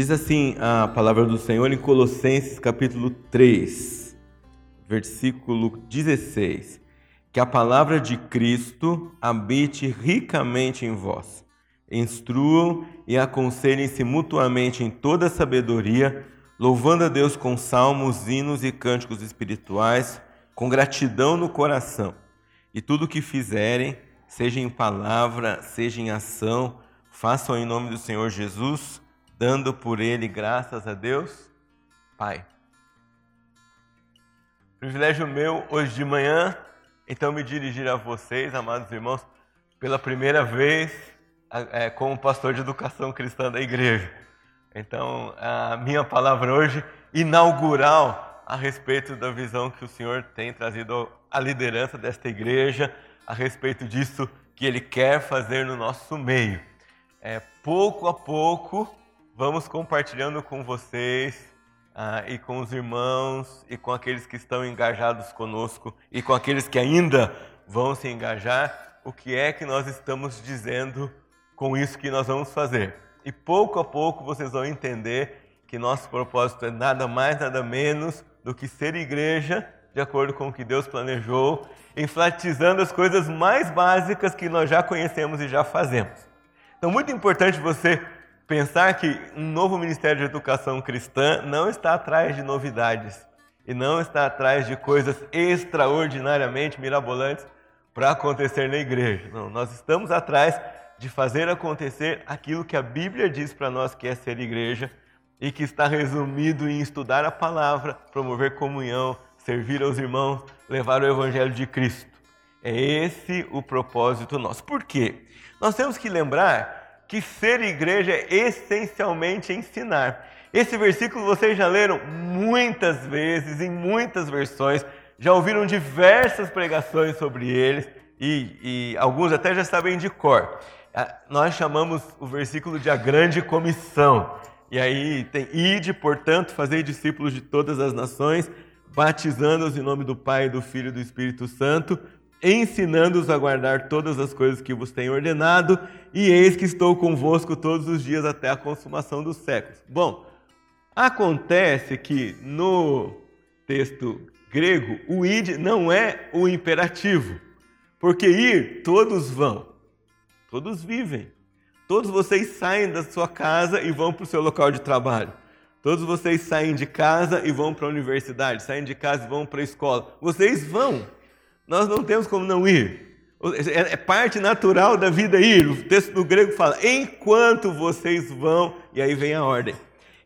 Diz assim a palavra do Senhor em Colossenses capítulo 3, versículo 16: Que a palavra de Cristo habite ricamente em vós. Instruam e aconselhem-se mutuamente em toda sabedoria, louvando a Deus com salmos, hinos e cânticos espirituais, com gratidão no coração. E tudo o que fizerem, seja em palavra, seja em ação, façam em nome do Senhor Jesus dando por ele graças a Deus, Pai. Privilégio meu hoje de manhã, então, me dirigir a vocês, amados irmãos, pela primeira vez é, como pastor de educação cristã da igreja. Então, a minha palavra hoje, inaugural a respeito da visão que o Senhor tem trazido à liderança desta igreja, a respeito disso que Ele quer fazer no nosso meio. É, pouco a pouco, vamos compartilhando com vocês ah, e com os irmãos e com aqueles que estão engajados conosco e com aqueles que ainda vão se engajar, o que é que nós estamos dizendo com isso que nós vamos fazer. E pouco a pouco vocês vão entender que nosso propósito é nada mais, nada menos do que ser igreja de acordo com o que Deus planejou, enfatizando as coisas mais básicas que nós já conhecemos e já fazemos. Então, muito importante você pensar que um novo Ministério de Educação Cristã não está atrás de novidades e não está atrás de coisas extraordinariamente mirabolantes para acontecer na igreja. Não, nós estamos atrás de fazer acontecer aquilo que a Bíblia diz para nós que é ser igreja e que está resumido em estudar a palavra, promover comunhão, servir aos irmãos, levar o evangelho de Cristo. É esse o propósito nosso. Por quê? Nós temos que lembrar que ser igreja é essencialmente ensinar. Esse versículo vocês já leram muitas vezes, em muitas versões, já ouviram diversas pregações sobre eles e, e alguns até já sabem de cor. Ah, nós chamamos o versículo de a grande comissão. E aí tem ide, portanto, fazer discípulos de todas as nações, batizando-os em nome do Pai, do Filho e do Espírito Santo, ensinando-os a guardar todas as coisas que vos tenho ordenado, e eis que estou convosco todos os dias até a consumação dos séculos. Bom, acontece que no texto grego, o id não é o imperativo, porque ir, todos vão, todos vivem. Todos vocês saem da sua casa e vão para o seu local de trabalho. Todos vocês saem de casa e vão para a universidade, saem de casa e vão para a escola. Vocês vão. Nós não temos como não ir. É, é parte natural da vida ir. O texto do grego fala: enquanto vocês vão, e aí vem a ordem.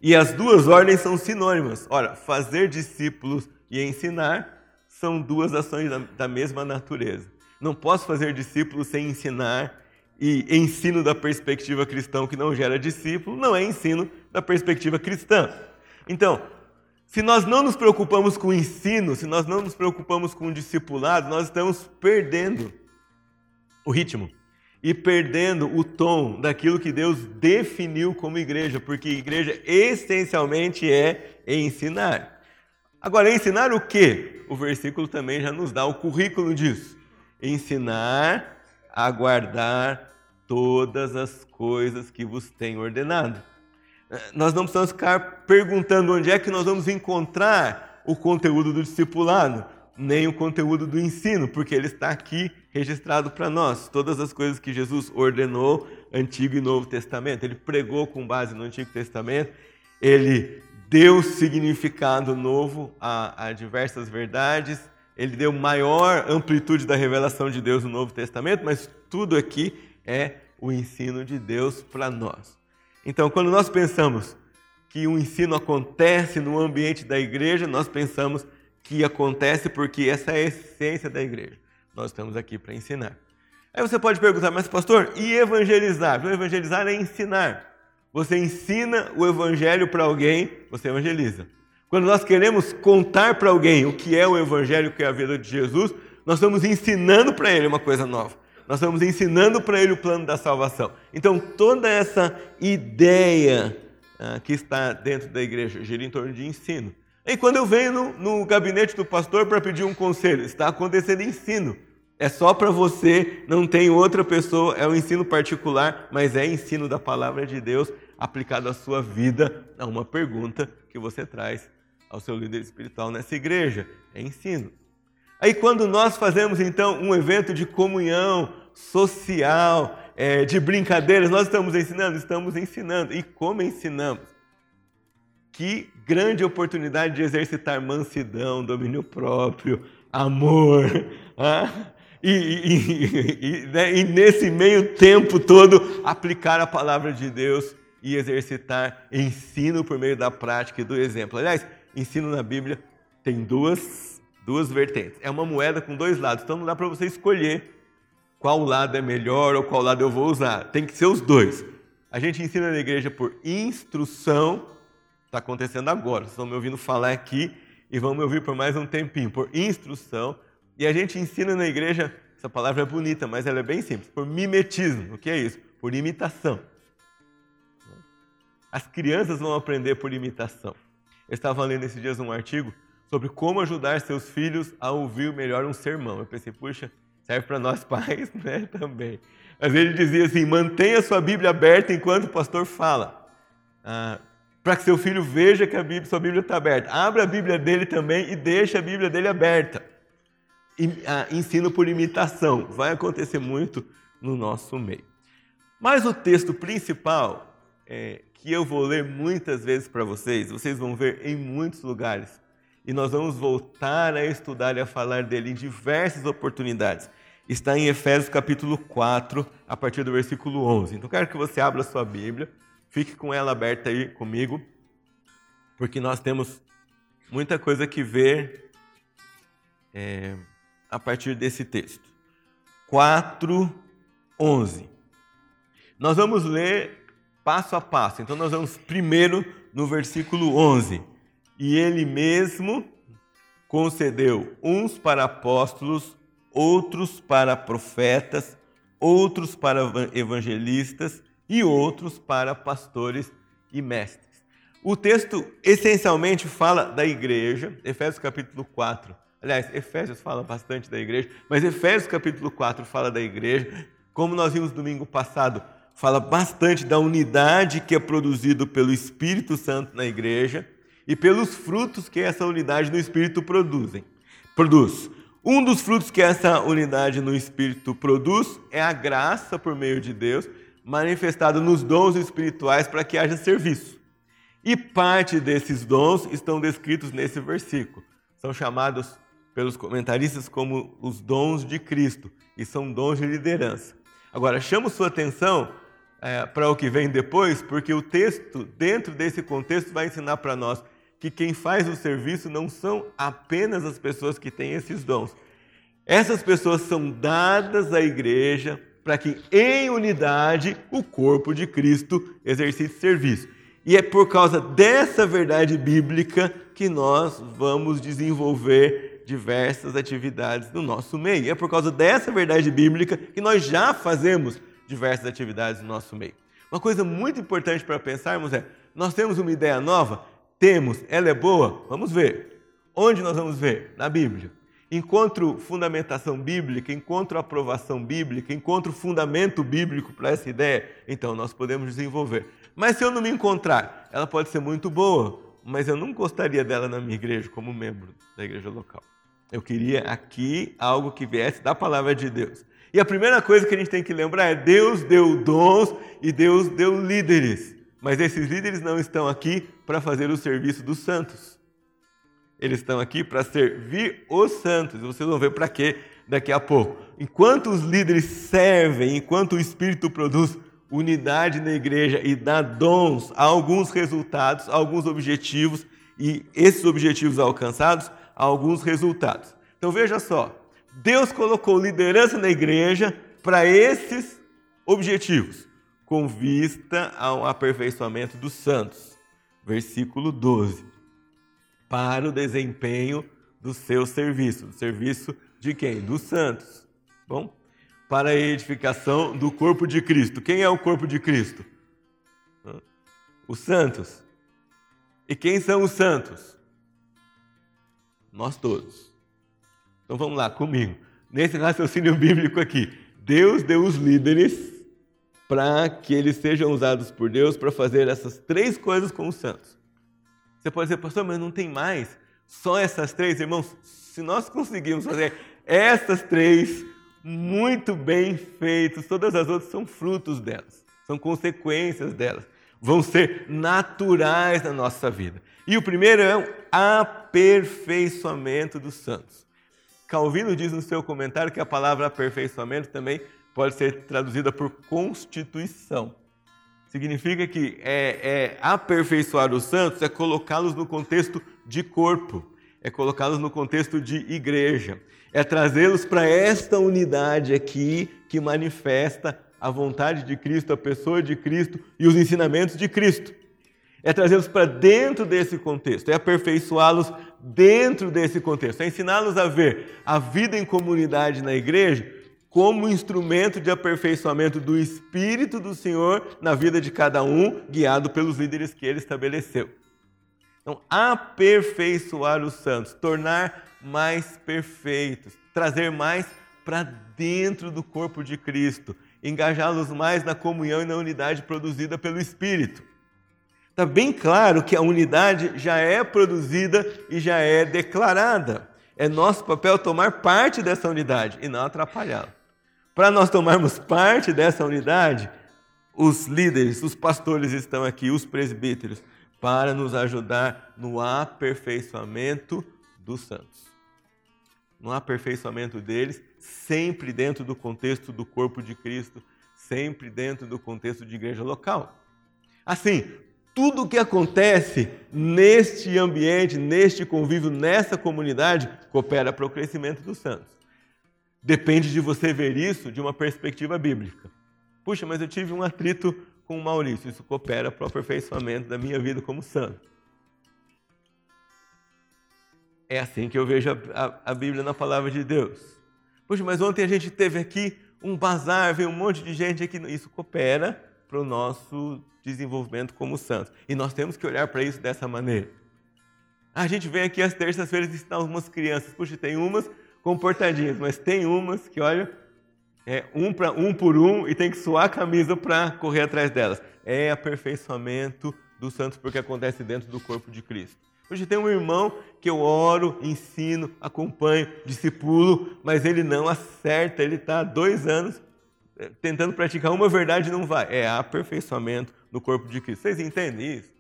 E as duas ordens são sinônimas. Ora, fazer discípulos e ensinar são duas ações da, mesma natureza. Não posso fazer discípulos sem ensinar, e ensino da perspectiva cristã que não gera discípulo não é ensino da perspectiva cristã. Então, se nós não nos preocupamos com o ensino, se nós não nos preocupamos com o discipulado, nós estamos perdendo o ritmo e perdendo o tom daquilo que Deus definiu como igreja, porque igreja essencialmente é ensinar. Agora, ensinar o quê? O versículo também já nos dá o currículo disso. Ensinar a guardar todas as coisas que vos tenho ordenado. Nós não precisamos ficar perguntando onde é que nós vamos encontrar o conteúdo do discipulado, nem o conteúdo do ensino, porque ele está aqui registrado para nós. Todas as coisas que Jesus ordenou, Antigo e Novo Testamento. Ele pregou com base no Antigo Testamento, ele deu significado novo a, a diversas verdades, ele deu maior amplitude da revelação de Deus no Novo Testamento, mas tudo aqui é o ensino de Deus para nós. Então, quando nós pensamos que o ensino acontece no ambiente da igreja, nós pensamos que acontece porque essa é a essência da igreja. nós estamos aqui para ensinar. Aí você pode perguntar, mas pastor, e evangelizar? Então, evangelizar é ensinar. Você ensina o evangelho para alguém, você evangeliza. Quando nós queremos contar para alguém o que é o evangelho, o que é a vida de Jesus, nós estamos ensinando para ele uma coisa nova. Nós estamos ensinando para ele o plano da salvação. Então, toda essa ideia ah, que está dentro da igreja gira em torno de ensino. E quando eu venho no, no gabinete do pastor para pedir um conselho, está acontecendo ensino. É só para você, não tem outra pessoa, é um ensino particular, mas é ensino da palavra de Deus aplicado à sua vida, a uma pergunta que você traz ao seu líder espiritual nessa igreja. É ensino. Aí, quando nós fazemos então um evento de comunhão social, é, de brincadeiras, nós estamos ensinando? Estamos ensinando. E como ensinamos? Que grande oportunidade de exercitar mansidão, domínio próprio, amor. Ah? E, e, e, né? e, nesse meio tempo todo aplicar a palavra de Deus e exercitar ensino por meio da prática e do exemplo. Aliás, ensino na Bíblia tem duas, duas vertentes. É uma moeda com dois lados, então não dá para você escolher qual lado é melhor ou qual lado eu vou usar. Tem que ser os dois. A gente ensina na igreja por instrução, está acontecendo agora. Vocês estão me ouvindo falar aqui e vão me ouvir por mais um tempinho, por instrução. E a gente ensina na igreja, essa palavra é bonita, mas ela é bem simples, por mimetismo. O que é isso? Por imitação. As crianças vão aprender por imitação. Eu estava lendo esses dias um artigo sobre como ajudar seus filhos a ouvir melhor um sermão. Eu pensei, puxa, serve para nós pais né, também. Vezes ele dizia assim: mantenha sua Bíblia aberta enquanto o pastor fala. Ah, para que seu filho veja que a Bíblia, sua Bíblia está aberta. Abra a Bíblia dele também e deixe a Bíblia dele aberta ensino por imitação. Vai acontecer muito no nosso meio. Mas o texto principal, é, que eu vou ler muitas vezes para vocês, vocês vão ver em muitos lugares. E nós vamos voltar a estudar e a falar dele em diversas oportunidades. Está em Efésios capítulo 4, a partir do versículo 11. Então, quero que você abra a sua Bíblia, fique com ela aberta aí comigo, porque nós temos muita coisa que ver. É, a partir desse texto. 4, 11. Nós vamos ler passo a passo. Então, nós vamos primeiro no versículo 11. E ele mesmo concedeu uns para apóstolos, outros para profetas, outros para evangelistas e outros para pastores e mestres. O texto essencialmente fala da igreja, Efésios capítulo 4, Aliás, Efésios fala bastante da igreja, mas Efésios capítulo 4 fala da igreja. Como nós vimos domingo passado, fala bastante da unidade que é produzido pelo Espírito Santo na igreja e pelos frutos que essa unidade no Espírito produzem. Produz. Um dos frutos que essa unidade no Espírito produz é a graça por meio de Deus, manifestada nos dons espirituais para que haja serviço. E parte desses dons estão descritos nesse versículo. São chamados pelos comentaristas como os dons de Cristo, e são dons de liderança. Agora, chamo sua atenção é, para o que vem depois, porque o texto, dentro desse contexto, vai ensinar para nós que quem faz o serviço não são apenas as pessoas que têm esses dons. Essas pessoas são dadas à igreja para que, em unidade, o corpo de Cristo exercite serviço. E é por causa dessa verdade bíblica que nós vamos desenvolver diversas atividades no nosso meio. E é por causa dessa verdade bíblica que nós já fazemos diversas atividades no nosso meio. Uma coisa muito importante para pensarmos é: nós temos uma ideia nova? Temos, ela é boa? Vamos ver. Onde nós vamos ver? Na Bíblia. Encontro fundamentação bíblica, encontro aprovação bíblica, encontro fundamento bíblico para essa ideia, então nós podemos desenvolver. Mas se eu não me encontrar, ela pode ser muito boa, mas eu não gostaria dela na minha igreja como membro da igreja local. Eu queria aqui algo que viesse da palavra de Deus. E a primeira coisa que a gente tem que lembrar é: Deus deu dons e Deus deu líderes. Mas esses líderes não estão aqui para fazer o serviço dos santos. Eles estão aqui para servir os santos. Vocês vão ver para quê daqui a pouco. Enquanto os líderes servem, enquanto o Espírito produz unidade na igreja e dá dons a alguns resultados, alguns objetivos, e esses objetivos alcançados, alguns resultados. Então veja só, Deus colocou liderança na igreja para esses objetivos, com vista ao aperfeiçoamento dos santos. Versículo 12. Para o desempenho do seu serviço, do serviço de quem? Dos santos. Bom, para a edificação do corpo de Cristo. Quem é o corpo de Cristo? Os santos. E quem são os santos? Nós todos. Então vamos lá comigo. Nesse raciocínio bíblico aqui, Deus deu os líderes para que eles sejam usados por Deus para fazer essas três coisas com os santos. Você pode dizer, pastor, mas não tem mais. Só essas três, irmãos. Se nós conseguirmos fazer essas três muito bem feitas, todas as outras são frutos delas, são consequências delas vão ser naturais na nossa vida. E o primeiro é o aperfeiçoamento dos santos. Calvino diz no seu comentário que a palavra aperfeiçoamento também pode ser traduzida por constituição. Significa que é, é aperfeiçoar os santos é colocá-los no contexto de corpo, é colocá-los no contexto de igreja, é trazê-los para esta unidade aqui que manifesta a vontade de Cristo, a pessoa de Cristo e os ensinamentos de Cristo. É trazê-los para dentro desse contexto, é aperfeiçoá-los dentro desse contexto, é ensiná-los a ver a vida em comunidade na igreja como instrumento de aperfeiçoamento do Espírito do Senhor na vida de cada um, guiado pelos líderes que ele estabeleceu. Então, aperfeiçoar os santos, tornar mais perfeitos, trazer mais para dentro do corpo de Cristo, engajá-los mais na comunhão e na unidade produzida pelo Espírito. Está bem claro que a unidade já é produzida e já é declarada. É nosso papel tomar parte dessa unidade e não atrapalhá-la. Para nós tomarmos parte dessa unidade, os líderes, os pastores estão aqui, os presbíteros, para nos ajudar no aperfeiçoamento dos santos. No aperfeiçoamento deles sempre dentro do contexto do corpo de Cristo, sempre dentro do contexto de igreja local. Assim, tudo o que acontece neste ambiente, neste convívio, nessa comunidade, coopera para o crescimento dos santos. Depende de você ver isso de uma perspectiva bíblica. Puxa, mas eu tive um atrito com o Maurício, isso coopera para o aperfeiçoamento da minha vida como santo. É assim que eu vejo a, a, a Bíblia na palavra de Deus. Poxa, mas ontem a gente teve aqui um bazar, veio um monte de gente aqui. Isso coopera para o nosso desenvolvimento como santos. E nós temos que olhar para isso dessa maneira. A gente vem aqui às terças-feiras ensinar umas crianças. Puxa, tem umas comportadinhas, mas tem umas que, olha, é um, pra, um por um e tem que suar a camisa para correr atrás delas. É aperfeiçoamento dos santos porque acontece dentro do corpo de Cristo. Hoje tem um irmão que eu oro, ensino, acompanho, discipulo, mas ele não acerta, ele está há dois anos eh, tentando praticar uma verdade e não vai. É aperfeiçoamento no corpo de Cristo. Vocês entendem isso?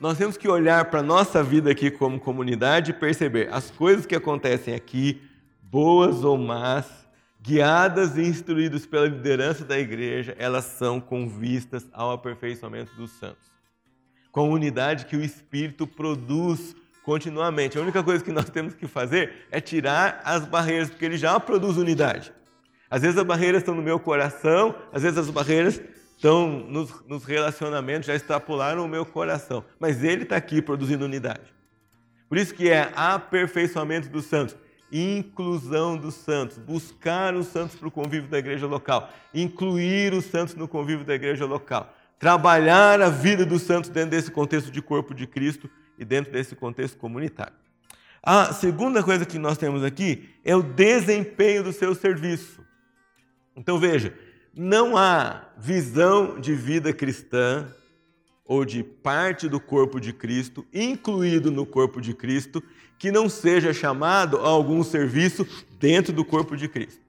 Nós temos que olhar para a nossa vida aqui como comunidade e perceber as coisas que acontecem aqui, boas ou más, guiadas e instruídas pela liderança da igreja, elas são com vistas ao aperfeiçoamento dos santos com a unidade que o Espírito produz continuamente. A única coisa que nós temos que fazer é tirar as barreiras, porque ele já produz unidade. Às vezes as barreiras estão no meu coração, às vezes as barreiras estão nos, nos relacionamentos, já extrapolaram o meu coração. Mas ele está aqui produzindo unidade. Por isso que é aperfeiçoamento dos santos, inclusão dos santos, buscar os santos para o convívio da igreja local, incluir os santos no convívio da igreja local trabalhar a vida dos santos dentro desse contexto de corpo de Cristo e dentro desse contexto comunitário. A segunda coisa que nós temos aqui é o desempenho do seu serviço. Então veja, não há visão de vida cristã ou de parte do corpo de Cristo, incluído no corpo de Cristo, que não seja chamado a algum serviço dentro do corpo de Cristo.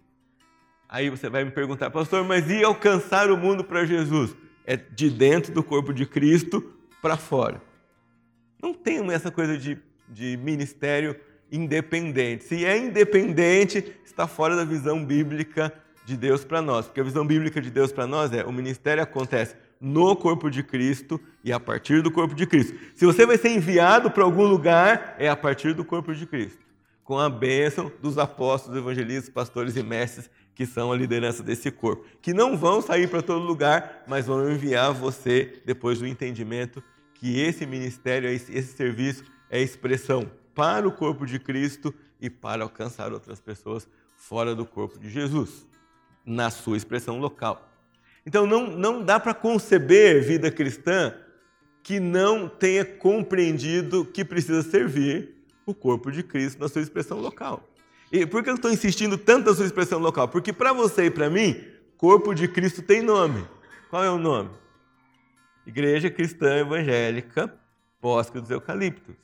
Aí você vai me perguntar, pastor, mas e alcançar o mundo para Jesus? é de dentro do corpo de Cristo para fora. Não tem essa coisa de, de ministério independente. Se é independente, está fora da visão bíblica de Deus para nós. Porque a visão bíblica de Deus para nós é o ministério acontece no corpo de Cristo e a partir do corpo de Cristo. Se você vai ser enviado para algum lugar, é a partir do corpo de Cristo. com a bênção dos apóstolos, evangelistas, pastores e mestres que são a liderança desse corpo, que não vão sair para todo lugar, mas vão enviar você depois do entendimento que esse ministério, esse serviço é expressão para o corpo de Cristo e para alcançar outras pessoas fora do corpo de Jesus, na sua expressão local. Então não, não dá para conceber vida cristã que não tenha compreendido que precisa servir o corpo de Cristo na sua expressão local. E por que eu estou insistindo tanto na sua expressão local? Porque para você e para mim, corpo de Cristo tem nome. Qual é o nome? Igreja Cristã Evangélica Bosque dos Eucaliptos.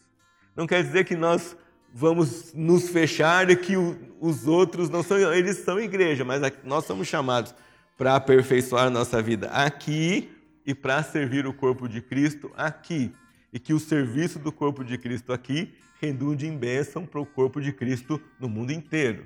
Não quer dizer que nós vamos nos fechar e que os outros não são, eles são igreja, mas nós somos chamados para aperfeiçoar a nossa vida aqui e para servir o corpo de Cristo aqui. E que o serviço do corpo de Cristo aqui redunde em bênção para o corpo de Cristo no mundo inteiro.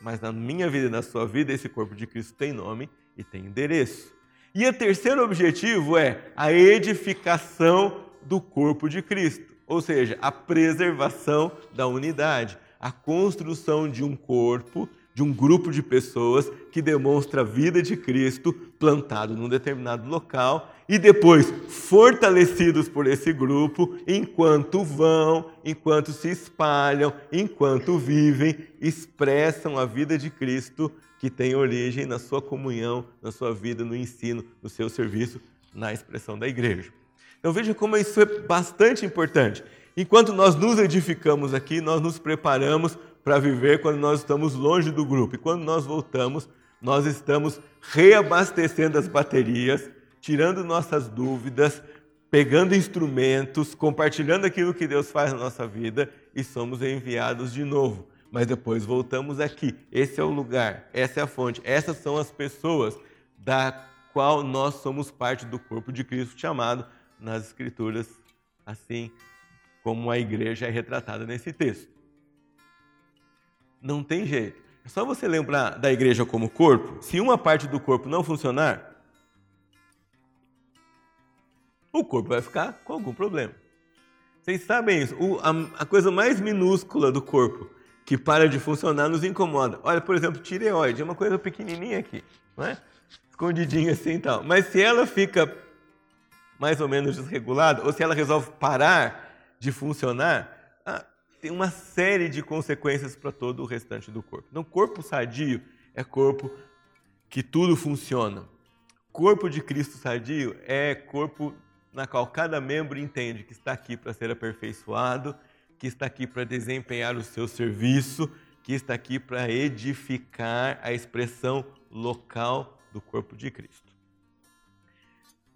Mas na minha vida e na sua vida, esse corpo de Cristo tem nome e tem endereço. E o terceiro objetivo é a edificação do corpo de Cristo, ou seja, a preservação da unidade, a construção de um corpo de um grupo de pessoas que demonstra a vida de Cristo plantado num determinado local e depois fortalecidos por esse grupo, enquanto vão, enquanto se espalham, enquanto vivem, expressam a vida de Cristo que tem origem na sua comunhão, na sua vida, no ensino, no seu serviço, na expressão da igreja. Então veja como isso é bastante importante. Enquanto nós nos edificamos aqui, nós nos preparamos para viver quando nós estamos longe do grupo. E quando nós voltamos, nós estamos reabastecendo as baterias, tirando nossas dúvidas, pegando instrumentos, compartilhando aquilo que Deus faz na nossa vida e somos enviados de novo. Mas depois voltamos aqui. Esse é o lugar, essa é a fonte, essas são as pessoas da qual nós somos parte do corpo de Cristo chamado nas Escrituras, assim como a igreja é retratada nesse texto. Não tem jeito. É só você lembrar da igreja como corpo. Se uma parte do corpo não funcionar, o corpo vai ficar com algum problema. Vocês sabem isso? O, a, a, coisa mais minúscula do corpo que para de funcionar nos incomoda. Olha, por exemplo, tireoide, é uma coisa pequenininha aqui, não é? Escondidinha assim e tal. Mas se ela fica mais ou menos desregulada, ou se ela resolve parar de funcionar, tem uma série de consequências para todo o restante do corpo. Então, corpo sadio é corpo que tudo funciona. Corpo de Cristo sadio é corpo na qual cada membro entende que está aqui para ser aperfeiçoado, que está aqui para desempenhar o seu serviço, que está aqui para edificar a expressão local do corpo de Cristo.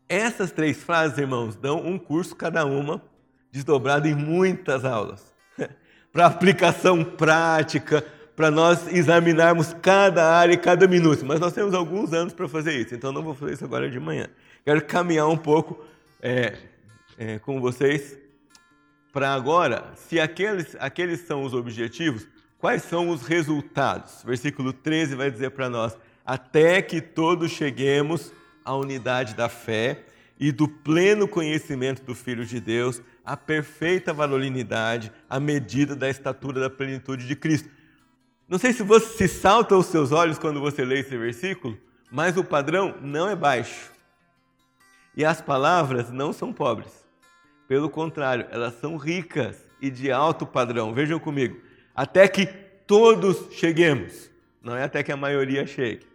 Essas três frases, irmãos, dão um curso cada uma, desdobrado em muitas aulas para aplicação prática, para nós examinarmos cada área e cada minuto. Mas nós temos alguns anos para fazer isso, então não vou fazer isso agora de manhã. Quero caminhar um pouco é, é, com vocês para agora, se aqueles, aqueles são os objetivos, quais são os resultados? Versículo 13 vai dizer para nós: até que todos cheguemos à unidade da fé e do pleno conhecimento do Filho de Deus, a perfeita varolinidade, a medida da estatura da plenitude de Cristo. Não sei se você se salta aos seus olhos quando você lê esse versículo, mas o padrão não é baixo. E as palavras não são pobres. Pelo contrário, elas são ricas e de alto padrão. Vejam comigo. Até que todos cheguemos. Não é até que a maioria chegue.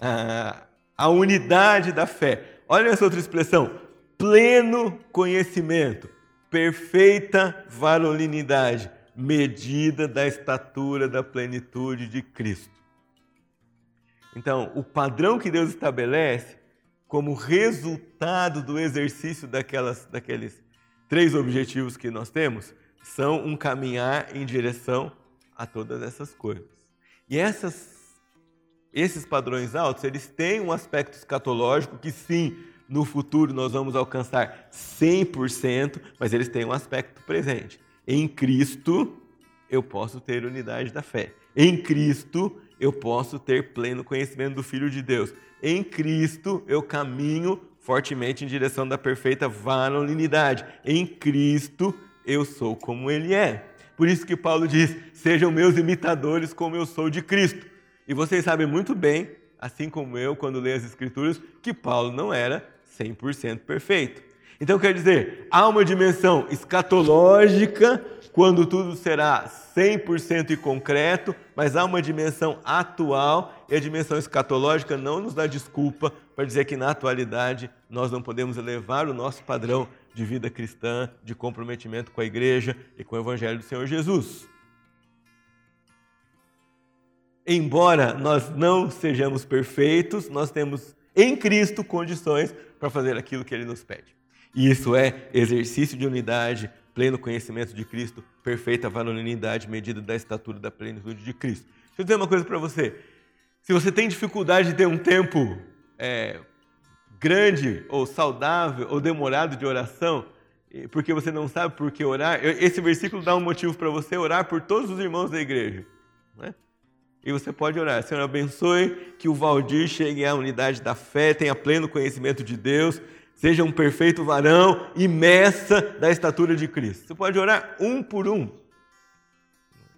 Ah, a unidade da fé. Olha essa outra expressão. Pleno conhecimento perfeita varolinidade, medida da estatura da plenitude de Cristo. Então, o padrão que Deus estabelece como resultado do exercício daquelas, daqueles três objetivos que nós temos são um caminhar em direção a todas essas coisas. E essas, esses padrões altos, eles têm um aspecto escatológico que sim, no futuro nós vamos alcançar 100%, mas eles têm um aspecto presente. Em Cristo eu posso ter unidade da fé. Em Cristo eu posso ter pleno conhecimento do Filho de Deus. Em Cristo eu caminho fortemente em direção da perfeita varonilidade. Em Cristo eu sou como Ele é. Por isso que Paulo diz: sejam meus imitadores como eu sou de Cristo. E vocês sabem muito bem, assim como eu, quando leio as Escrituras, que Paulo não era 100% perfeito. Então quer dizer, há uma dimensão escatológica quando tudo será 100% e concreto, mas há uma dimensão atual e a dimensão escatológica não nos dá desculpa para dizer que na atualidade nós não podemos elevar o nosso padrão de vida cristã, de comprometimento com a igreja e com o evangelho do Senhor Jesus. Embora nós não sejamos perfeitos, nós temos em Cristo condições para fazer aquilo que ele nos pede. E isso é exercício de unidade, pleno conhecimento de Cristo, perfeita varonilidade, medida da estatura da plenitude de Cristo. Deixa eu dizer uma coisa para você. Se você tem dificuldade de ter um tempo é, grande ou saudável ou demorado de oração, porque você não sabe por que orar, esse versículo dá um motivo para você orar por todos os irmãos da igreja. Né? E você pode orar, Senhor, abençoe que o Valdir chegue à unidade da fé, tenha pleno conhecimento de Deus, seja um perfeito varão e meça da estatura de Cristo. Você pode orar um por um.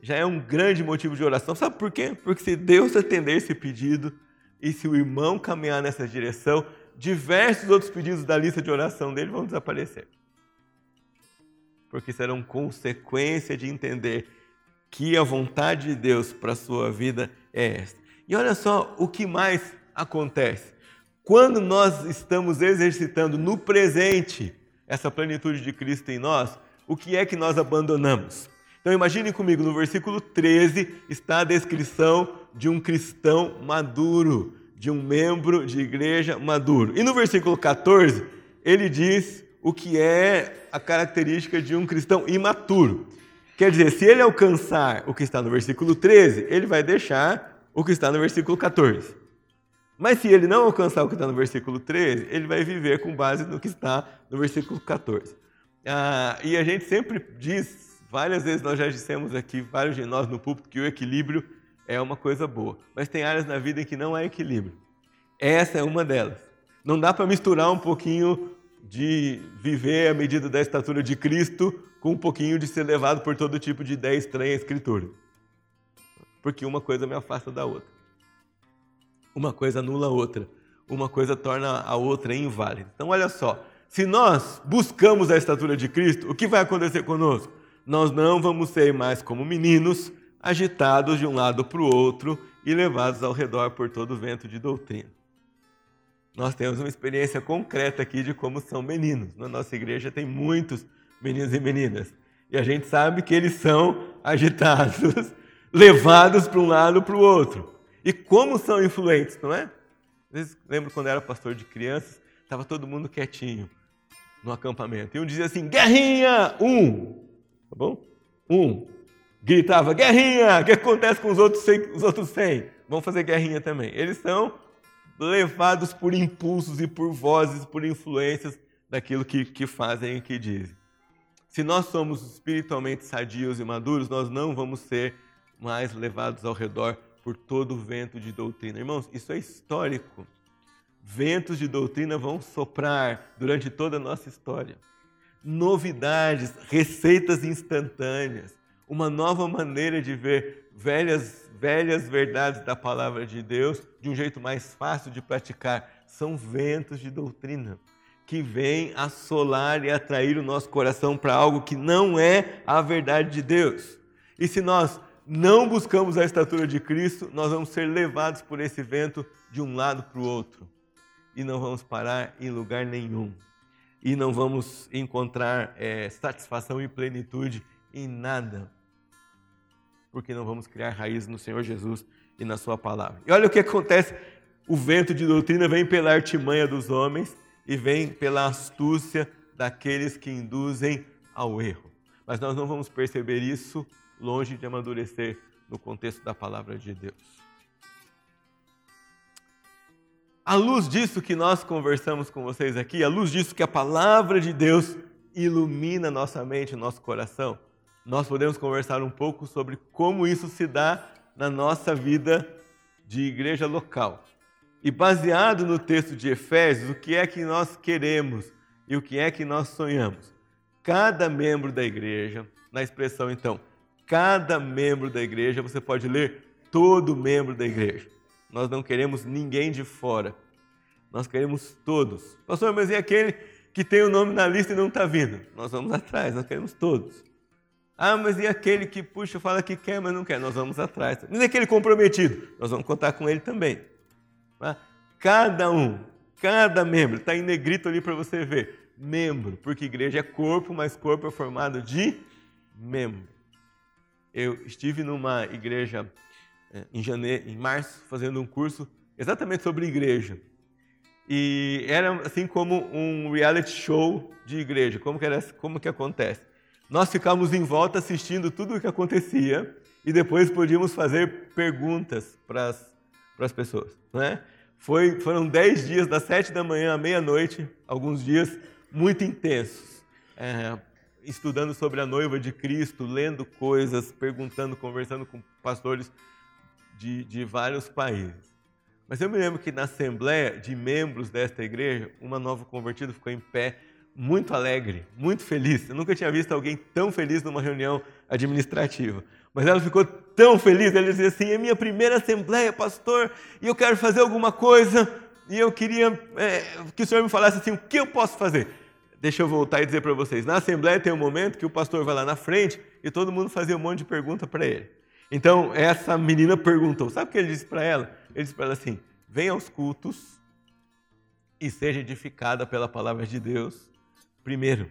Já é um grande motivo de oração. Sabe por quê? Porque se Deus atender esse pedido e se o irmão caminhar nessa direção, diversos outros pedidos da lista de oração dele vão desaparecer. Porque serão consequência de entender que a vontade de Deus para a sua vida é esta. E olha só o que mais acontece. Quando nós estamos exercitando no presente essa plenitude de Cristo em nós, o que é que nós abandonamos? Então imagine comigo, no versículo 13 está a descrição de um cristão maduro, de um membro de igreja maduro. E no versículo 14, ele diz o que é a característica de um cristão imaturo. Quer dizer, se ele alcançar o que está no versículo 13, ele vai deixar o que está no versículo 14. Mas se ele não alcançar o que está no versículo 13, ele vai viver com base no que está no versículo 14. Ah, e a gente sempre diz, várias vezes nós já dissemos aqui, vários de nós no púlpito, que o equilíbrio é uma coisa boa. Mas tem áreas na vida em que não há equilíbrio. Essa é uma delas. Não dá para misturar um pouquinho de viver à medida da estatura de Cristo com um pouquinho de ser levado por todo tipo de ideia estranha à Escritura. Porque uma coisa me afasta da outra. Uma coisa anula a outra. Uma coisa torna a outra inválida. Então, olha só. Se nós buscamos a estatura de Cristo, o que vai acontecer conosco? Nós não vamos ser mais como meninos, agitados de um lado para o outro e levados ao redor por todo o vento de doutrina. Nós temos uma experiência concreta aqui de como são meninos. Na nossa igreja tem muitos meninos e meninas. E a gente sabe que eles são agitados, levados para um lado para o outro. E como são influentes, não é? Às vezes, lembro quando era pastor de crianças, estava todo mundo quietinho no acampamento. E um dizia assim: Guerrinha! Um! Tá bom? Um. Gritava: Guerrinha! O que acontece com os outros 100? Os outros 100? Vão fazer guerrinha também. Eles são levados por impulsos e por vozes, por influências daquilo que, que fazem e que dizem. Se nós somos espiritualmente sadios e maduros, nós não vamos ser mais levados ao redor por todo vento de doutrina. Irmãos, isso é histórico. Ventos de doutrina vão soprar durante toda a nossa história. Novidades, receitas instantâneas, uma nova maneira de ver velhas, velhas verdades da palavra de Deus de um jeito mais fácil de praticar. São ventos de doutrina que vêm assolar e atrair o nosso coração para algo que não é a verdade de Deus. E se nós não buscamos a estatura de Cristo, nós vamos ser levados por esse vento de um lado para o outro. E não vamos parar em lugar nenhum. E não vamos encontrar é, satisfação e plenitude em nada, porque não vamos criar raízes no Senhor Jesus e na Sua palavra. E olha o que acontece: o vento de doutrina vem pela artimanha dos homens e vem pela astúcia daqueles que induzem ao erro. Mas nós não vamos perceber isso longe de amadurecer no contexto da palavra de Deus. À luz disso que nós conversamos com vocês aqui, à luz disso que a palavra de Deus ilumina nossa mente, nosso coração, nós podemos conversar um pouco sobre como isso se dá na nossa vida de igreja local. E baseado no texto de Efésios, o que é que nós queremos e o que é que nós sonhamos? Cada membro da igreja, na expressão então, cada membro da igreja, você pode ler todo membro da igreja. Nós não queremos ninguém de fora. Nós queremos todos. Pastor, mas e aquele que tem o nome na lista e não está vindo? Nós vamos atrás, nós queremos todos. Ah, mas e aquele que puxa, fala que quer, mas não quer? Nós vamos atrás. Mas e aquele comprometido? Nós vamos contar com ele também. Tá? Cada um, cada membro, está em negrito ali para você ver. Membro, porque igreja é corpo, mas corpo é formado de membro. Eu estive numa igreja eh, em janeiro, em março, fazendo um curso exatamente sobre igreja. E era assim como um reality show de igreja. Como que, era, como que acontece? Nós ficávamos em volta assistindo tudo o que acontecia e depois podíamos fazer perguntas para as pessoas. Né? Foi, foram dez dias, das sete da manhã à meia-noite, alguns dias muito intensos. É, estudando sobre a noiva de Cristo, lendo coisas, perguntando, conversando com pastores de, de vários países. Mas eu me lembro que na assembleia de membros desta igreja, uma nova convertida ficou em pé, muito alegre, muito feliz. Eu nunca tinha visto alguém tão feliz numa reunião administrativa. Mas ela ficou tão feliz, ela dizia assim: é minha primeira assembleia, pastor, e eu quero fazer alguma coisa, e eu queria é, que o senhor me falasse assim: o que eu posso fazer? Deixa eu voltar e dizer para vocês: na assembleia tem um momento que o pastor vai lá na frente e todo mundo fazia um monte de pergunta para ele. Então, essa menina perguntou: sabe o que ele disse para ela? Ele disse para ela assim: venha aos cultos e seja edificada pela palavra de Deus primeiro.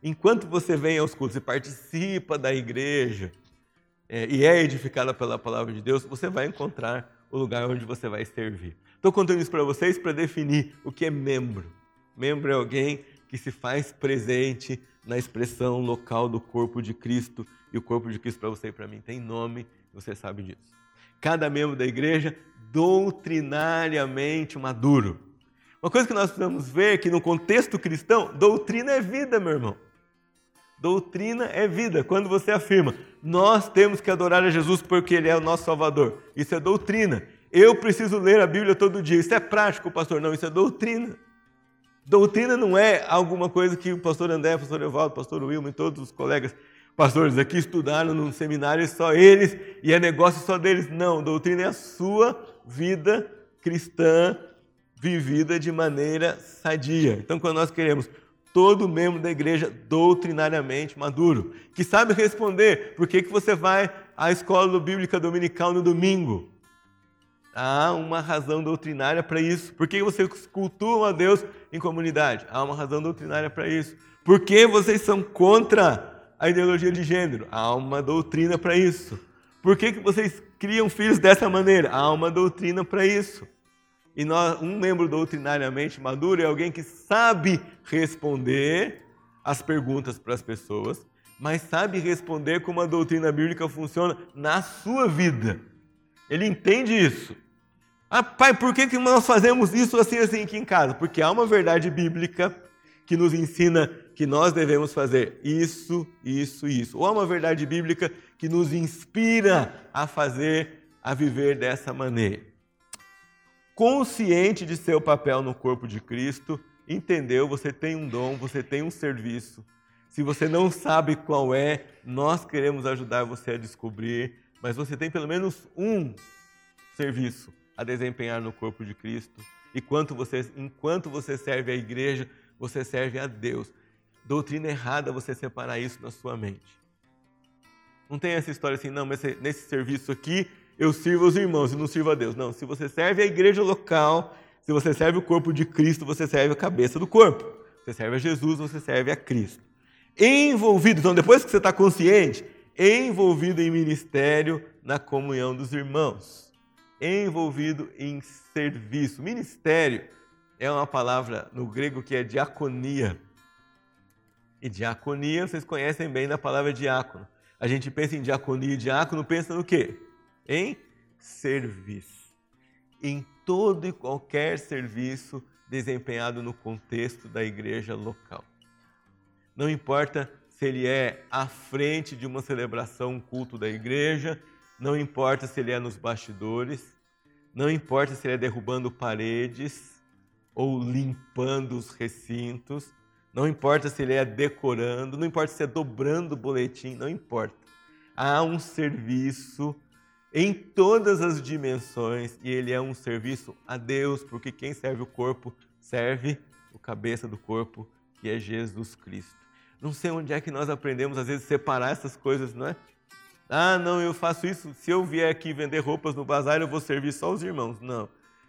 Enquanto você vem aos cultos e participa da igreja é, e é edificada pela palavra de Deus, você vai encontrar o lugar onde você vai servir. Estou contando isso para vocês para definir o que é membro. Membro é alguém que se faz presente na expressão local do corpo de Cristo. E o corpo de Cristo para você e para mim tem nome, você sabe disso. Cada membro da igreja doutrinariamente maduro. Uma coisa que nós precisamos ver é que no contexto cristão, doutrina é vida, meu irmão. Doutrina é vida. Quando você afirma, nós temos que adorar a Jesus porque Ele é o nosso Salvador. Isso é doutrina. Eu preciso ler a Bíblia todo dia. Isso é prático, pastor? Não, isso é doutrina. Doutrina não é alguma coisa que o pastor André, o pastor Evaldo, o pastor Wilma e todos os colegas pastores aqui estudaram num seminário só eles e é negócio só deles. Não, doutrina é a sua vida cristã vivida de maneira sadia. Então, quando nós queremos todo membro da igreja doutrinariamente maduro, que sabe responder por que, que você vai à escola bíblica dominical no domingo, Há uma razão doutrinária para isso. Por que vocês cultuam a Deus em comunidade? Há uma razão doutrinária para isso. Por que vocês são contra a ideologia de gênero? Há uma doutrina para isso. Por que, que vocês criam filhos dessa maneira? Há uma doutrina para isso. E nós, um membro doutrinariamente maduro é alguém que sabe responder as perguntas para as pessoas, mas sabe responder como a doutrina bíblica funciona na sua vida. Ele entende isso. Ah, pai, por que, que nós fazemos isso assim, assim aqui em casa? Porque há uma verdade bíblica que nos ensina que nós devemos fazer isso, isso isso. Ou há uma verdade bíblica que nos inspira a fazer, a viver dessa maneira. Consciente de seu papel no corpo de Cristo, entendeu? Você tem um dom, você tem um serviço. Se você não sabe qual é, nós queremos ajudar você a descobrir, mas você tem pelo menos um serviço a desempenhar no corpo de Cristo. E quanto você, enquanto você serve à igreja, você serve a Deus. Doutrina errada você separar isso na sua mente. Não tem essa história assim, não, mas nesse serviço aqui eu sirvo os irmãos e não sirvo a Deus. Não, se você serve a igreja local, se você serve o corpo de Cristo, você serve a cabeça do corpo. Você serve a Jesus, você serve a Cristo. Envolvido, então depois que você está consciente, envolvido em ministério na comunhão dos irmãos envolvido em serviço. Ministério é uma palavra no grego que é diaconia. E diaconia, vocês conhecem bem da palavra diácono. A gente pensa em diaconia e diácono, pensa no quê? Em serviço. Em todo e qualquer serviço desempenhado no contexto da igreja local. Não importa se ele é à frente de uma celebração, um culto da igreja, não importa se ele é nos bastidores, não importa se ele é derrubando paredes ou limpando os recintos, não importa se ele é decorando, não importa se é dobrando o boletim, não importa. há um serviço em todas as dimensões e ele é um serviço a Deus, porque quem serve o corpo serve o cabeça do corpo, que é Jesus Cristo. Não sei onde é que nós aprendemos às vezes separar essas coisas, não é? Ah, não, eu faço isso. Se eu vier aqui vender roupas no bazar, eu vou servir só os irmãos. Não.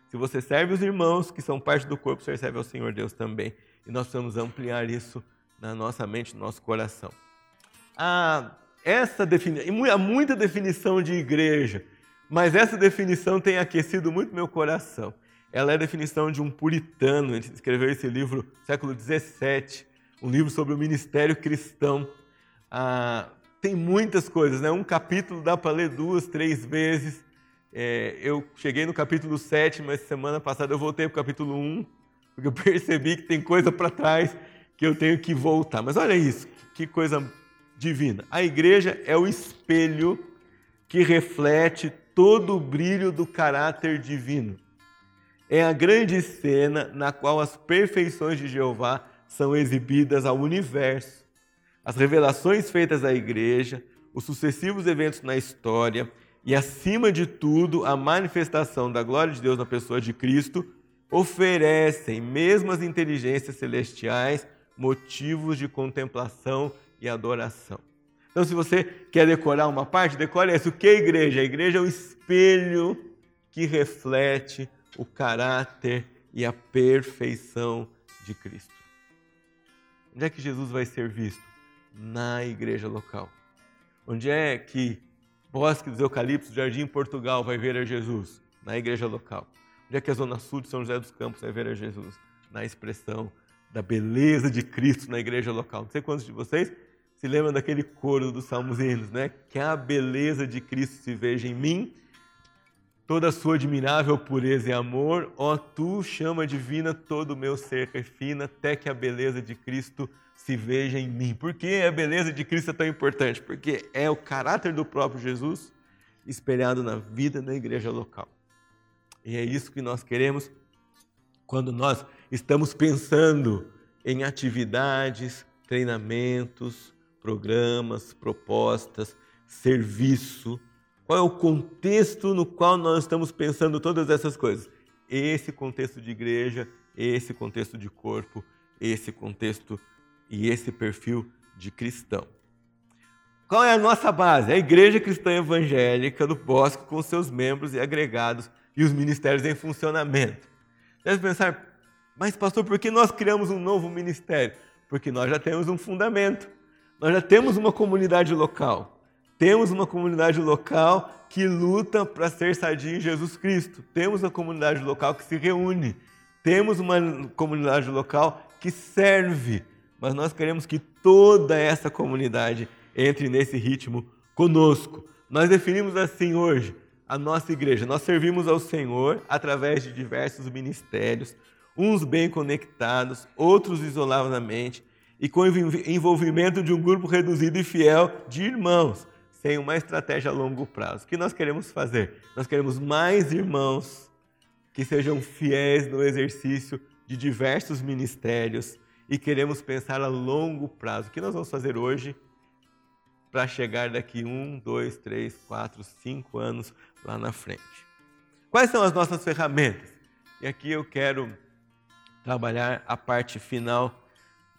Se você serve os irmãos, que são parte do corpo, você serve ao Senhor Deus também. E nós precisamos ampliar isso na nossa mente, no nosso coração. Ah, essa definição, há muita definição de igreja, mas essa definição tem aquecido muito meu coração. Ela é a definição de um puritano, ele escreveu esse livro no século XVII, um livro sobre o ministério cristão. Ah, tem muitas coisas, né? Um capítulo dá para ler duas, três vezes. É, eu cheguei no capítulo 7, mas semana passada eu voltei para o capítulo 1, porque eu percebi que tem coisa para trás que eu tenho que voltar. Mas olha isso, que coisa divina. A igreja é o espelho que reflete todo o brilho do caráter divino. É a grande cena na qual as perfeições de Jeová são exibidas ao universo. As revelações feitas à igreja, os sucessivos eventos na história e, acima de tudo, a manifestação da glória de Deus na pessoa de Cristo oferecem, mesmo as inteligências celestiais, motivos de contemplação e adoração. Então, se você quer decorar uma parte, decore isso. O que é a igreja? A igreja é o espelho que reflete o caráter e a perfeição de Cristo. Onde é que Jesus vai ser visto? Na igreja local. Onde é que Bosque dos Eucaliptos, Jardim Portugal vai ver a Jesus? Na igreja local. Onde é que a Zona Sul de São José dos Campos vai ver a Jesus? Na expressão da beleza de Cristo na igreja local. Não sei quantos de vocês se lembram daquele coro dos Salmos Hinos, né? Que a beleza de Cristo se veja em mim, toda a sua admirável pureza e amor, ó tu, chama divina, todo o meu ser refina, até que a beleza de Cristo se veja em mim. Por que a beleza de Cristo é tão importante? Porque é o caráter do próprio Jesus espelhado na vida da igreja local. E é isso que nós queremos quando nós estamos pensando em atividades, treinamentos, programas, propostas, serviço. Qual é o contexto no qual nós estamos pensando todas essas coisas? Esse contexto de igreja, esse contexto de corpo, esse contexto e esse perfil de cristão. Qual é a nossa base? A Igreja Cristã Evangélica do Bosque, com seus membros e agregados e os ministérios em funcionamento. Deve pensar, mas pastor, por que nós criamos um novo ministério? Porque nós já temos um fundamento, nós já temos uma comunidade local. Temos uma comunidade local que luta para ser sadia em Jesus Cristo. Temos uma comunidade local que se reúne. Temos uma comunidade local que serve. Mas nós queremos que toda essa comunidade entre nesse ritmo conosco. Nós definimos assim hoje a nossa igreja. Nós servimos ao Senhor através de diversos ministérios, uns bem conectados, outros isoladamente, e com envolvimento de um grupo reduzido e fiel de irmãos, sem uma estratégia a longo prazo. O que nós queremos fazer? Nós queremos mais irmãos que sejam fiéis no exercício de diversos ministérios e queremos pensar a longo prazo. O que nós vamos fazer hoje para chegar daqui um, dois, três, quatro, cinco anos lá na frente. Quais são as nossas ferramentas? E aqui eu quero trabalhar a parte final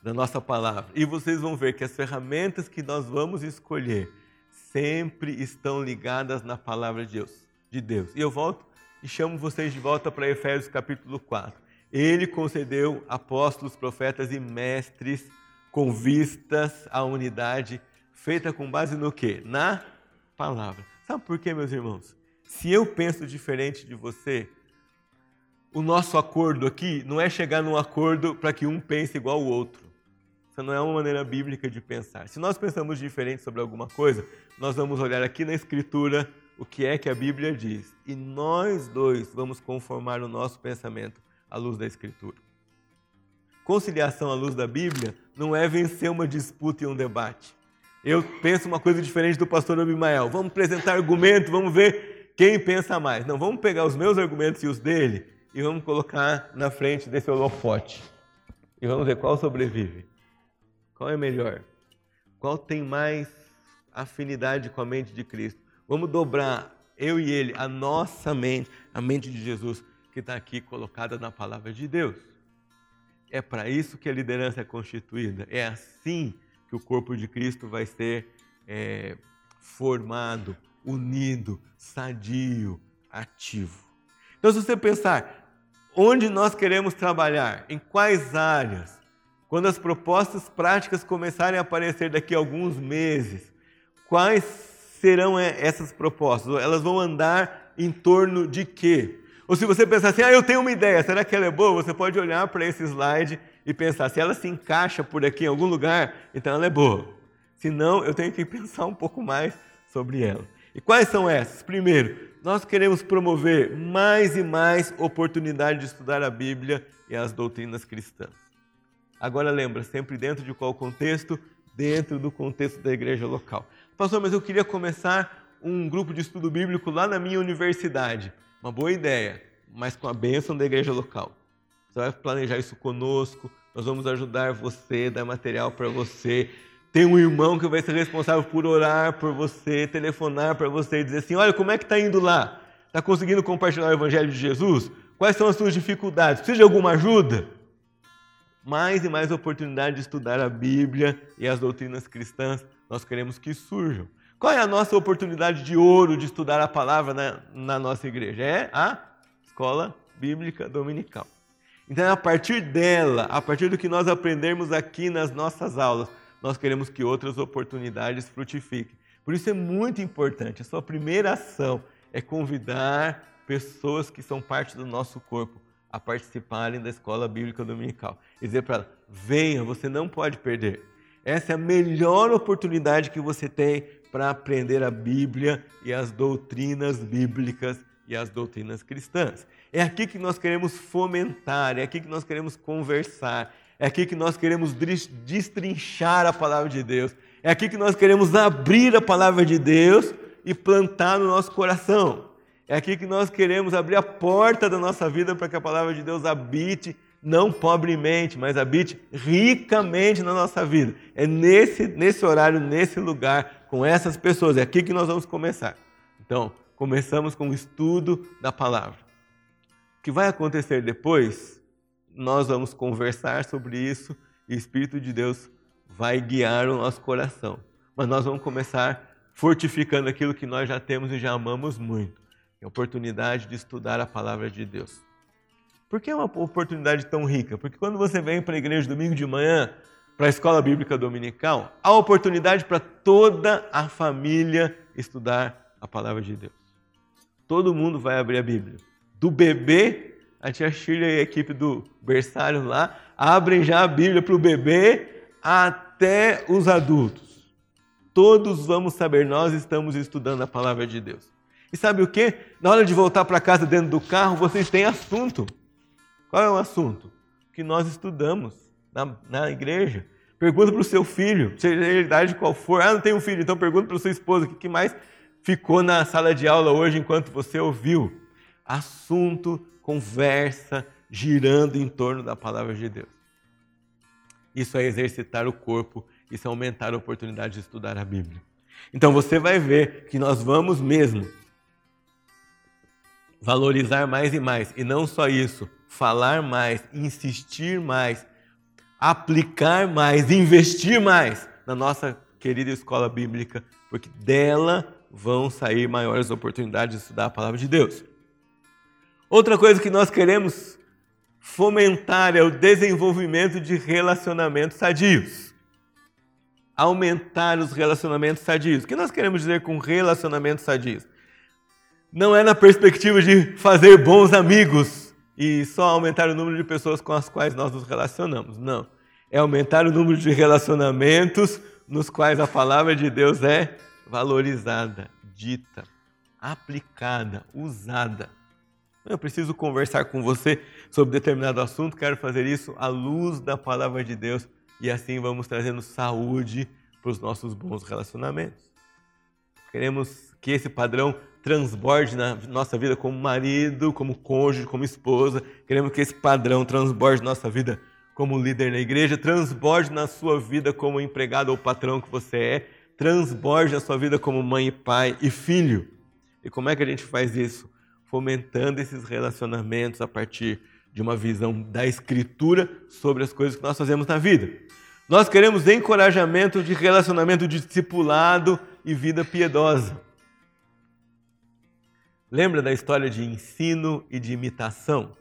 da nossa palavra. E vocês vão ver que as ferramentas que nós vamos escolher sempre estão ligadas na palavra de Deus. De Deus. E eu volto e chamo vocês de volta para Efésios capítulo 4. Ele concedeu apóstolos, profetas e mestres com vistas à unidade feita com base no quê? Na palavra. Sabe por quê, meus irmãos? Se eu penso diferente de você, o nosso acordo aqui não é chegar num acordo para que um pense igual ao outro. Isso não é uma maneira bíblica de pensar. Se nós pensamos diferente sobre alguma coisa, nós vamos olhar aqui na Escritura o que é que a Bíblia diz. E nós dois vamos conformar o nosso pensamento à luz da Escritura. Conciliação à luz da Bíblia não é vencer uma disputa e um debate eu penso uma coisa diferente do pastor Abimael. Vamos apresentar argumento, vamos ver quem pensa mais. Não, vamos pegar os meus argumentos e os dele e vamos colocar na frente desse holofote. E vamos ver qual sobrevive. Qual é melhor? Qual tem mais afinidade com a mente de Cristo. Vamos dobrar, eu e ele, a nossa mente, a mente de Jesus, que está aqui colocada na palavra de Deus. É para isso que a liderança é constituída. É assim que o corpo de Cristo vai ser é, formado, unido, sadio, ativo. Então, se você pensar onde nós queremos trabalhar, em quais áreas, quando as propostas práticas começarem a aparecer daqui a alguns meses, quais serão essas propostas? Elas vão andar em torno de quê? Ou se você pensar assim, ah, eu tenho uma ideia, será que ela é boa? Você pode olhar para esse slide e pensar, se ela se encaixa por aqui em algum lugar, então ela é boa. Se não, eu tenho que pensar um pouco mais sobre ela. E quais são essas? Primeiro, nós queremos promover mais e mais oportunidade de estudar a Bíblia e as doutrinas cristãs. Agora lembra, sempre dentro de qual contexto? Dentro do contexto da igreja local. Pastor, mas eu queria começar um grupo de estudo bíblico lá na minha universidade. Uma boa ideia, mas com a bênção da igreja local. Você vai planejar isso conosco, nós vamos ajudar você, dar material para você. Tem um irmão que vai ser responsável por orar por você, telefonar para você e dizer assim: olha, como é que está indo lá? Está conseguindo compartilhar o Evangelho de Jesus? Quais são as suas dificuldades? Precisa de alguma ajuda? Mais e mais oportunidade de estudar a Bíblia e as doutrinas cristãs, nós queremos que surjam. Qual é a nossa oportunidade de ouro de estudar a palavra na, na nossa igreja? É a escola bíblica dominical. Então, a partir dela, a partir do que nós aprendermos aqui nas nossas aulas, nós queremos que outras oportunidades frutifiquem. Por isso é muito importante. A sua primeira ação é convidar pessoas que são parte do nosso corpo a participarem da escola bíblica dominical. E dizer para ela: venha, você não pode perder. Essa é a melhor oportunidade que você tem para aprender a Bíblia e as doutrinas bíblicas e as doutrinas cristãs. É aqui que nós queremos fomentar, é aqui que nós queremos conversar, é aqui que nós queremos destrinchar a palavra de Deus, é aqui que nós queremos abrir a palavra de Deus e plantar no nosso coração. É aqui que nós queremos abrir a porta da nossa vida para que a palavra de Deus habite não pobremente, mas habite ricamente na nossa vida. É nesse, nesse horário, nesse lugar, com essas pessoas. É aqui que nós vamos começar. Então, começamos com o estudo da palavra. O que vai acontecer depois, nós vamos conversar sobre isso e o Espírito de Deus vai guiar o nosso coração. Mas nós vamos começar fortificando aquilo que nós já temos e já amamos muito. É a oportunidade de estudar a palavra de Deus. Por que é uma oportunidade tão rica? Porque quando você vem para a igreja domingo de manhã, para a escola bíblica dominical, há oportunidade para toda a família estudar a palavra de Deus. Todo mundo vai abrir a Bíblia. Do bebê, a tia Shirley e a equipe do berçário lá abrem já a Bíblia para o bebê até os adultos. Todos vamos saber, nós estamos estudando a palavra de Deus. E sabe o que? Na hora de voltar para casa dentro do carro, vocês têm assunto. Qual é o assunto? Que nós estudamos na, na igreja. Pergunta para o seu filho, seja a idade qual for. Ah, não tenho filho, então pergunta para a sua esposa o que mais ficou na sala de aula hoje enquanto você ouviu. Assunto, conversa, girando em torno da palavra de Deus. Isso é exercitar o corpo, isso é aumentar a oportunidade de estudar a Bíblia. Então você vai ver que nós vamos mesmo valorizar mais e mais. E não só isso, falar mais, insistir mais, aplicar mais, investir mais na nossa querida escola bíblica, porque dela vão sair maiores oportunidades de estudar a palavra de Deus. Outra coisa que nós queremos fomentar é o desenvolvimento de relacionamentos sadios. Aumentar os relacionamentos sadios. O que nós queremos dizer com relacionamentos sadios? Não é na perspectiva de fazer bons amigos e só aumentar o número de pessoas com as quais nós nos relacionamos. Não. É aumentar o número de relacionamentos nos quais a palavra de Deus é valorizada, dita, aplicada, usada. Eu preciso conversar com você sobre determinado assunto, quero fazer isso à luz da palavra de Deus e assim vamos trazendo saúde para os nossos bons relacionamentos. Queremos que esse padrão transborde na nossa vida como marido, como cônjuge, como esposa. Queremos que esse padrão transborde na nossa vida como líder na igreja, transborde na sua vida como empregado ou patrão que você é, transborde a sua vida como mãe e pai e filho. E como é que a gente faz isso? Fomentando esses relacionamentos a partir de uma visão da Escritura sobre as coisas que nós fazemos na vida. Nós queremos encorajamento de relacionamento de discipulado e vida piedosa. Lembra da história de ensino e de imitação?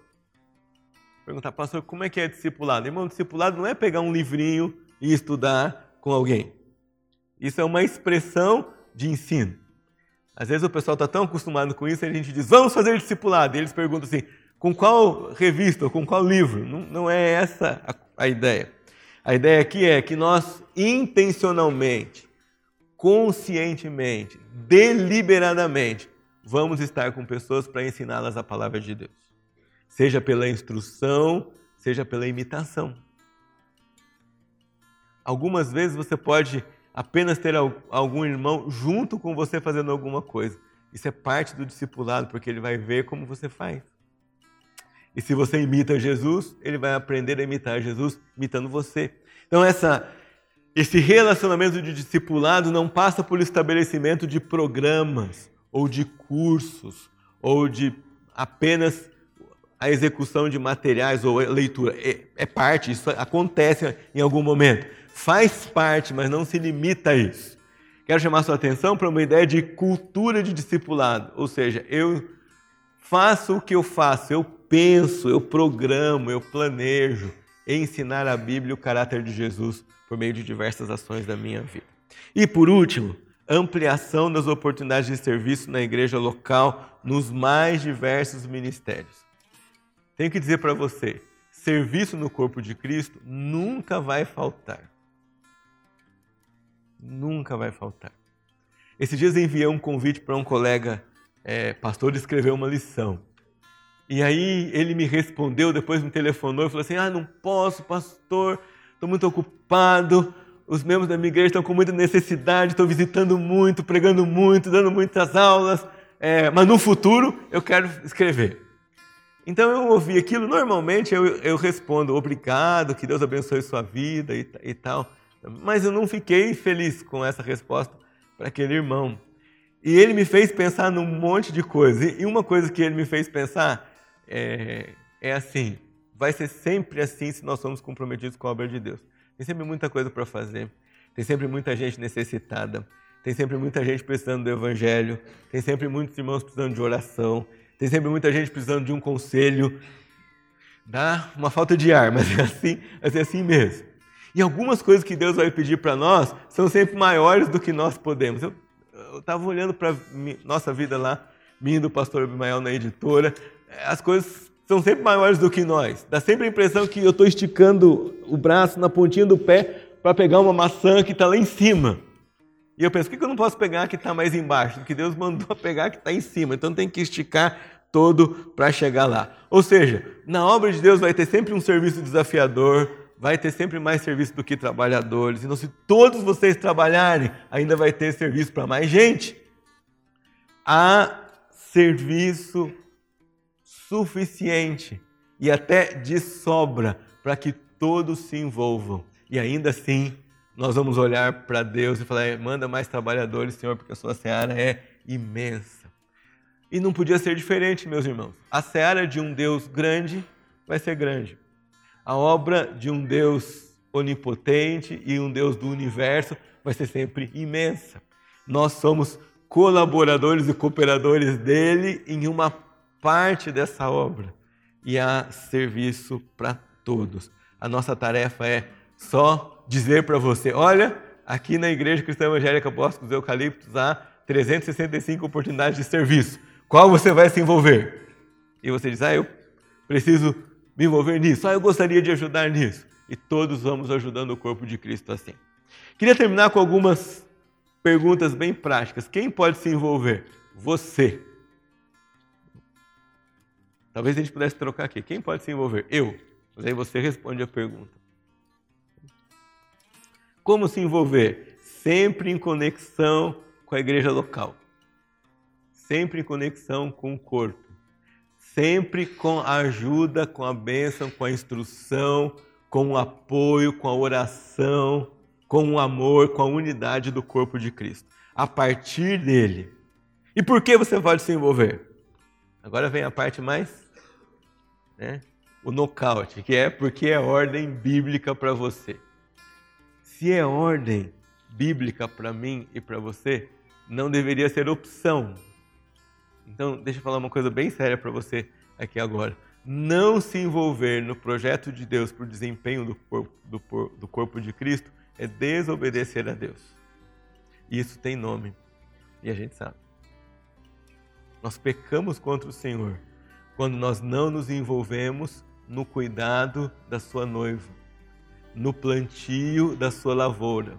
Perguntar, pastor, como é que é discipulado? Irmão, discipulado não é pegar um livrinho e estudar com alguém. Isso é uma expressão de ensino. Às vezes o pessoal está tão acostumado com isso, a gente diz, vamos fazer discipulado. E eles perguntam assim, com qual revista ou com qual livro? Não, não é essa a, a ideia. A ideia aqui é que nós intencionalmente, conscientemente, deliberadamente, vamos estar com pessoas para ensiná-las a palavra de Deus. Seja pela instrução, seja pela imitação. Algumas vezes você pode apenas ter algum irmão junto com você fazendo alguma coisa. Isso é parte do discipulado, porque ele vai ver como você faz. E se você imita Jesus, ele vai aprender a imitar Jesus imitando você. Então essa esse relacionamento de discipulado não passa por estabelecimento de programas ou de cursos ou de apenas a execução de materiais ou leitura. É, é parte, isso acontece em algum momento. Faz parte, mas não se limita a isso. Quero chamar sua atenção para uma ideia de cultura de discipulado, ou seja, eu faço o que eu faço, eu penso, eu programo, eu planejo ensinar a Bíblia e o caráter de Jesus por meio de diversas ações da minha vida. E por último, ampliação das oportunidades de serviço na igreja local nos mais diversos ministérios. Tenho que dizer para você, serviço no corpo de Cristo nunca vai faltar. Nunca vai faltar. Esses dias enviei um convite para um colega é, pastor escrever uma lição. E aí ele me respondeu, depois me telefonou e falou assim: Ah, não posso, pastor, estou muito ocupado. Os membros da minha igreja estão com muita necessidade, estou visitando muito, pregando muito, dando muitas aulas, é, mas no futuro eu quero escrever. Então eu ouvi aquilo, normalmente eu, eu respondo obrigado, que Deus abençoe sua vida e, e tal, mas eu não fiquei feliz com essa resposta para aquele irmão. E ele me fez pensar num monte de coisas. E uma coisa que ele me fez pensar é, é assim: vai ser sempre assim se nós somos comprometidos com a obra de Deus. Tem sempre muita coisa para fazer, tem sempre muita gente necessitada, tem sempre muita gente precisando do Evangelho, tem sempre muitos irmãos precisando de oração, tem sempre muita gente precisando de um conselho. Dá uma falta de ar, mas é assim, mas é assim mesmo. E algumas coisas que Deus vai pedir para nós são sempre maiores do que nós podemos. Eu estava olhando para nossa vida lá, minha do pastor Abimael na editora, as coisas são sempre maiores do que nós. Dá sempre a impressão que eu estou esticando o braço na pontinha do pé para pegar uma maçã que está lá em cima. E eu penso, por que eu não posso pegar que está mais embaixo? Porque Deus mandou pegar que está em cima. Então tem que esticar todo para chegar lá. Ou seja, na obra de Deus vai ter sempre um serviço desafiador, vai ter sempre mais serviço do que trabalhadores. Então, se todos vocês trabalharem, ainda vai ter serviço para mais gente. Há serviço suficiente e até de sobra para que todos se envolvam. E ainda assim, nós vamos olhar para Deus e falar: manda mais trabalhadores, Senhor, porque a sua seara é imensa. E não podia ser diferente, meus irmãos. A seara de um Deus grande vai ser grande. A obra de um Deus onipotente e um Deus do universo vai ser sempre imensa. Nós somos colaboradores e cooperadores dele em uma parte dessa obra e há serviço para todos. A nossa tarefa é só dizer para você: olha, aqui na Igreja Cristã Evangélica Apóstolos Eucaliptos há 365 oportunidades de serviço. Qual você vai se envolver? E você diz: ah, eu preciso me envolver nisso, ah, eu gostaria de ajudar nisso. E todos vamos ajudando o corpo de Cristo assim. Queria terminar com algumas perguntas bem práticas. Quem pode se envolver? Você. Talvez a gente pudesse trocar aqui. Quem pode se envolver? Eu. Mas aí você responde a pergunta. Como se envolver? Sempre em conexão com a igreja local. Sempre em conexão com o corpo. Sempre com a ajuda, com a bênção, com a instrução, com o apoio, com a oração, com o amor, com a unidade do corpo de Cristo. A partir dele. E por que você pode se envolver? Agora vem a parte mais. Né, o nocaute, que é porque é ordem bíblica para você. Se é ordem bíblica para mim e para você, não deveria ser opção. Então, deixa eu falar uma coisa bem séria para você aqui agora. Não se envolver no projeto de Deus para o desempenho do corpo, do, do corpo de Cristo é desobedecer a Deus. Isso tem nome, e a gente sabe. Nós pecamos contra o Senhor quando nós não nos envolvemos no cuidado da sua noiva, no plantio da sua lavoura,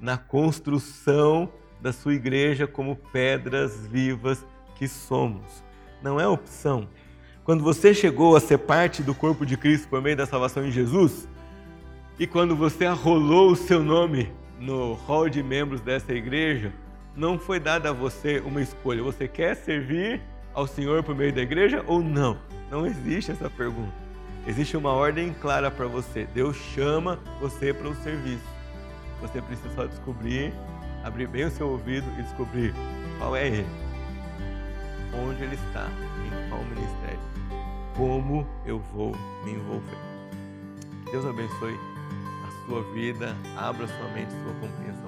na construção da sua igreja como pedras vivas que somos. Não é opção. Quando você chegou a ser parte do corpo de Cristo por meio da salvação em Jesus, e quando você arrolou o seu nome no hall de membros dessa igreja, não foi dada a você uma escolha. Você quer servir ao Senhor por meio da igreja ou não? Não existe essa pergunta. Existe uma ordem clara para você. Deus chama você para o serviço. Você precisa só descobrir, abrir bem o seu ouvido e descobrir qual é ele. Onde ele está, em qual ministério. Como eu vou me envolver. Deus abençoe a sua vida, abra sua mente, sua compreensão.